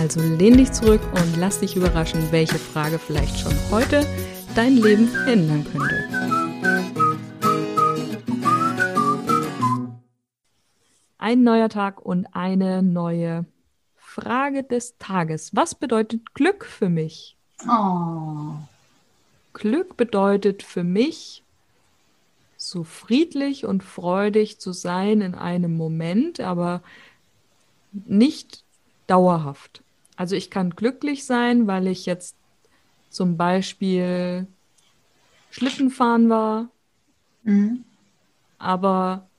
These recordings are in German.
also lehn dich zurück und lass dich überraschen, welche Frage vielleicht schon heute dein Leben ändern könnte. Ein neuer Tag und eine neue Frage des Tages. Was bedeutet Glück für mich? Oh. Glück bedeutet für mich, so friedlich und freudig zu sein in einem Moment, aber nicht dauerhaft. Also ich kann glücklich sein, weil ich jetzt zum Beispiel Schlitten fahren war, mhm. aber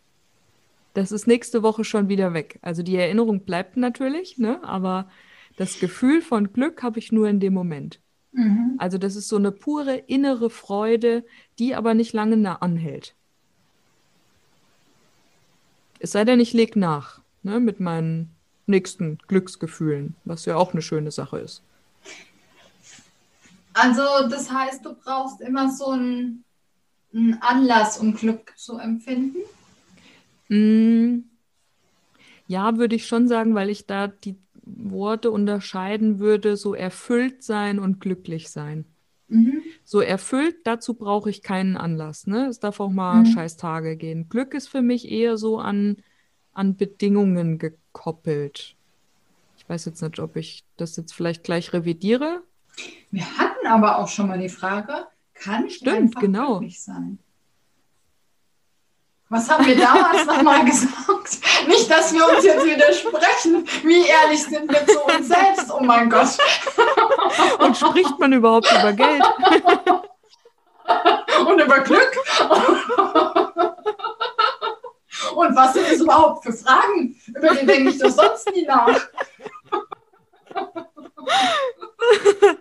das ist nächste Woche schon wieder weg. Also die Erinnerung bleibt natürlich, ne? aber das Gefühl von Glück habe ich nur in dem Moment. Mhm. Also das ist so eine pure innere Freude, die aber nicht lange anhält. Es sei denn, ich lege nach ne, mit meinen nächsten Glücksgefühlen, was ja auch eine schöne Sache ist. Also das heißt, du brauchst immer so einen, einen Anlass, um Glück zu empfinden? Mm, ja, würde ich schon sagen, weil ich da die Worte unterscheiden würde, so erfüllt sein und glücklich sein. Mhm. So erfüllt, dazu brauche ich keinen Anlass. Ne? Es darf auch mal mhm. scheiß Tage gehen. Glück ist für mich eher so an, an Bedingungen gekoppelt. Ich weiß jetzt nicht, ob ich das jetzt vielleicht gleich revidiere. Wir hatten aber auch schon mal die Frage, kann ich Stimmt, genau. glücklich sein? Was haben wir damals nochmal gesagt? Nicht, dass wir uns jetzt widersprechen. Wie ehrlich sind wir zu uns selbst? Oh mein Gott. Und spricht man überhaupt über Geld? Und über Glück? Und was sind das überhaupt für Fragen? Über die denke ich doch sonst nie nach.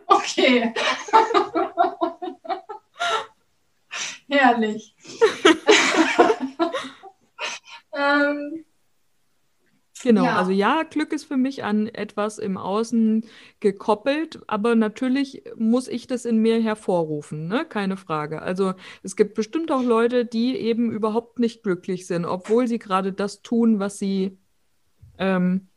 Okay. Herrlich. ähm, Genau, ja. also ja, Glück ist für mich an etwas im Außen gekoppelt, aber natürlich muss ich das in mir hervorrufen, ne? Keine Frage. Also es gibt bestimmt auch Leute, die eben überhaupt nicht glücklich sind, obwohl sie gerade das tun, was sie ähm,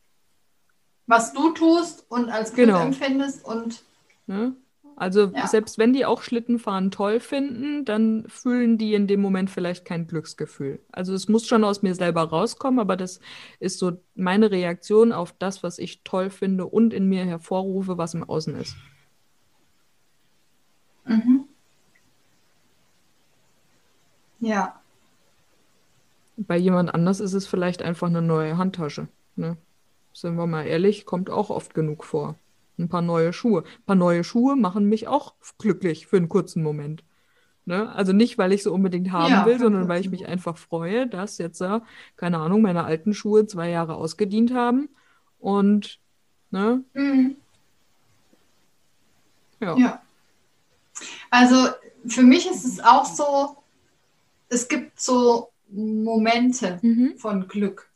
was du tust und als Glück genau. empfindest und ne? Also ja. selbst wenn die auch Schlittenfahren toll finden, dann fühlen die in dem Moment vielleicht kein Glücksgefühl. Also es muss schon aus mir selber rauskommen, aber das ist so meine Reaktion auf das, was ich toll finde und in mir hervorrufe, was im Außen ist. Mhm. Ja. Bei jemand anders ist es vielleicht einfach eine neue Handtasche. Ne? Sind wir mal ehrlich, kommt auch oft genug vor. Ein paar neue Schuhe. Ein paar neue Schuhe machen mich auch glücklich für einen kurzen Moment. Ne? Also nicht, weil ich sie unbedingt haben ja, will, sondern weil ich mich einfach freue, dass jetzt, äh, keine Ahnung, meine alten Schuhe zwei Jahre ausgedient haben. Und, ne? Mhm. Ja. ja. Also für mich ist es auch so, es gibt so Momente mhm. von Glück,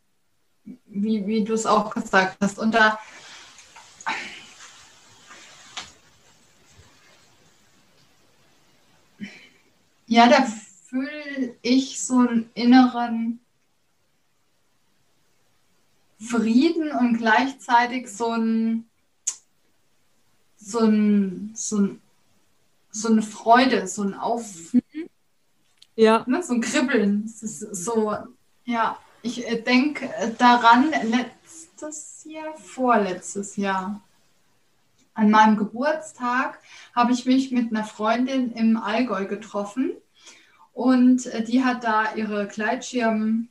wie, wie du es auch gesagt hast. Und da Ja, da fühle ich so einen inneren Frieden und gleichzeitig so ein, so ein, so ein, so eine Freude, so ein Auf, mhm. ja. Ne, so ein Kribbeln. so, ja, ich äh, denke daran letztes Jahr, vorletztes Jahr. An meinem Geburtstag habe ich mich mit einer Freundin im Allgäu getroffen und äh, die hat da ihre Gleitschirmschulung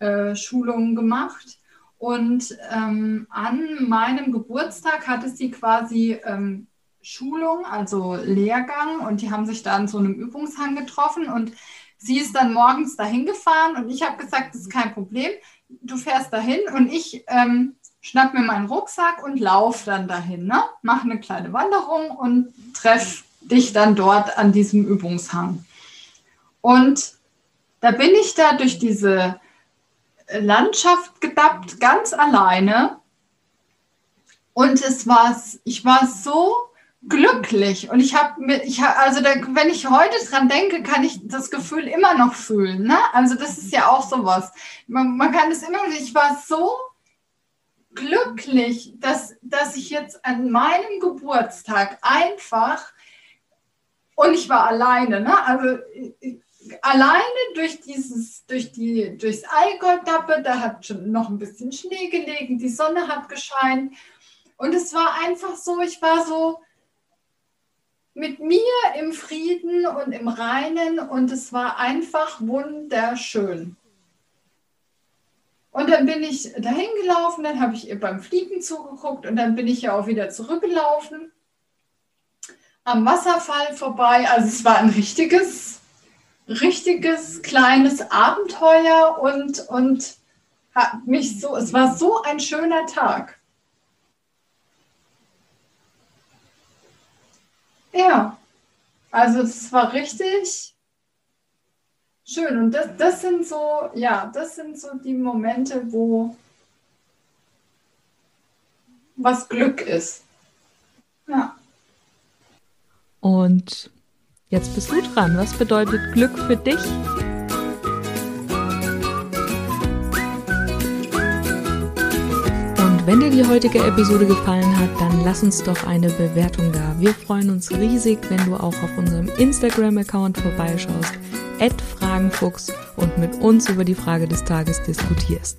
äh, gemacht. Und ähm, an meinem Geburtstag hatte sie quasi ähm, Schulung, also Lehrgang, und die haben sich da an so einem Übungshang getroffen. Und sie ist dann morgens dahin gefahren und ich habe gesagt, das ist kein Problem, du fährst dahin und ich ähm, schnapp mir meinen Rucksack und lauf dann dahin, ne? Mache eine kleine Wanderung und treff dich dann dort an diesem Übungshang. Und da bin ich da durch diese Landschaft gedappt, ganz alleine. Und es war, ich war so glücklich. Und ich habe mir, ich hab, also da, wenn ich heute dran denke, kann ich das Gefühl immer noch fühlen. Ne? Also das ist ja auch sowas. Man, man kann es immer, ich war so glücklich, dass, dass ich jetzt an meinem Geburtstag einfach und ich war alleine, ne? Also alleine durch dieses, durch die, durchs Allgäu-Dappe, da hat schon noch ein bisschen Schnee gelegen, die Sonne hat gescheint. Und es war einfach so, ich war so mit mir im Frieden und im Reinen und es war einfach wunderschön. Und dann bin ich dahin gelaufen, dann habe ich ihr beim Fliegen zugeguckt und dann bin ich ja auch wieder zurückgelaufen am Wasserfall vorbei. Also es war ein richtiges, richtiges kleines Abenteuer und, und hat mich so, es war so ein schöner Tag. Ja, also es war richtig schön. Und das, das sind so, ja, das sind so die Momente, wo was Glück ist. Ja. Und jetzt bist du dran. Was bedeutet Glück für dich? Und wenn dir die heutige Episode gefallen hat, dann lass uns doch eine Bewertung da. Wir freuen uns riesig, wenn du auch auf unserem Instagram-Account vorbeischaust, Fragenfuchs und mit uns über die Frage des Tages diskutierst.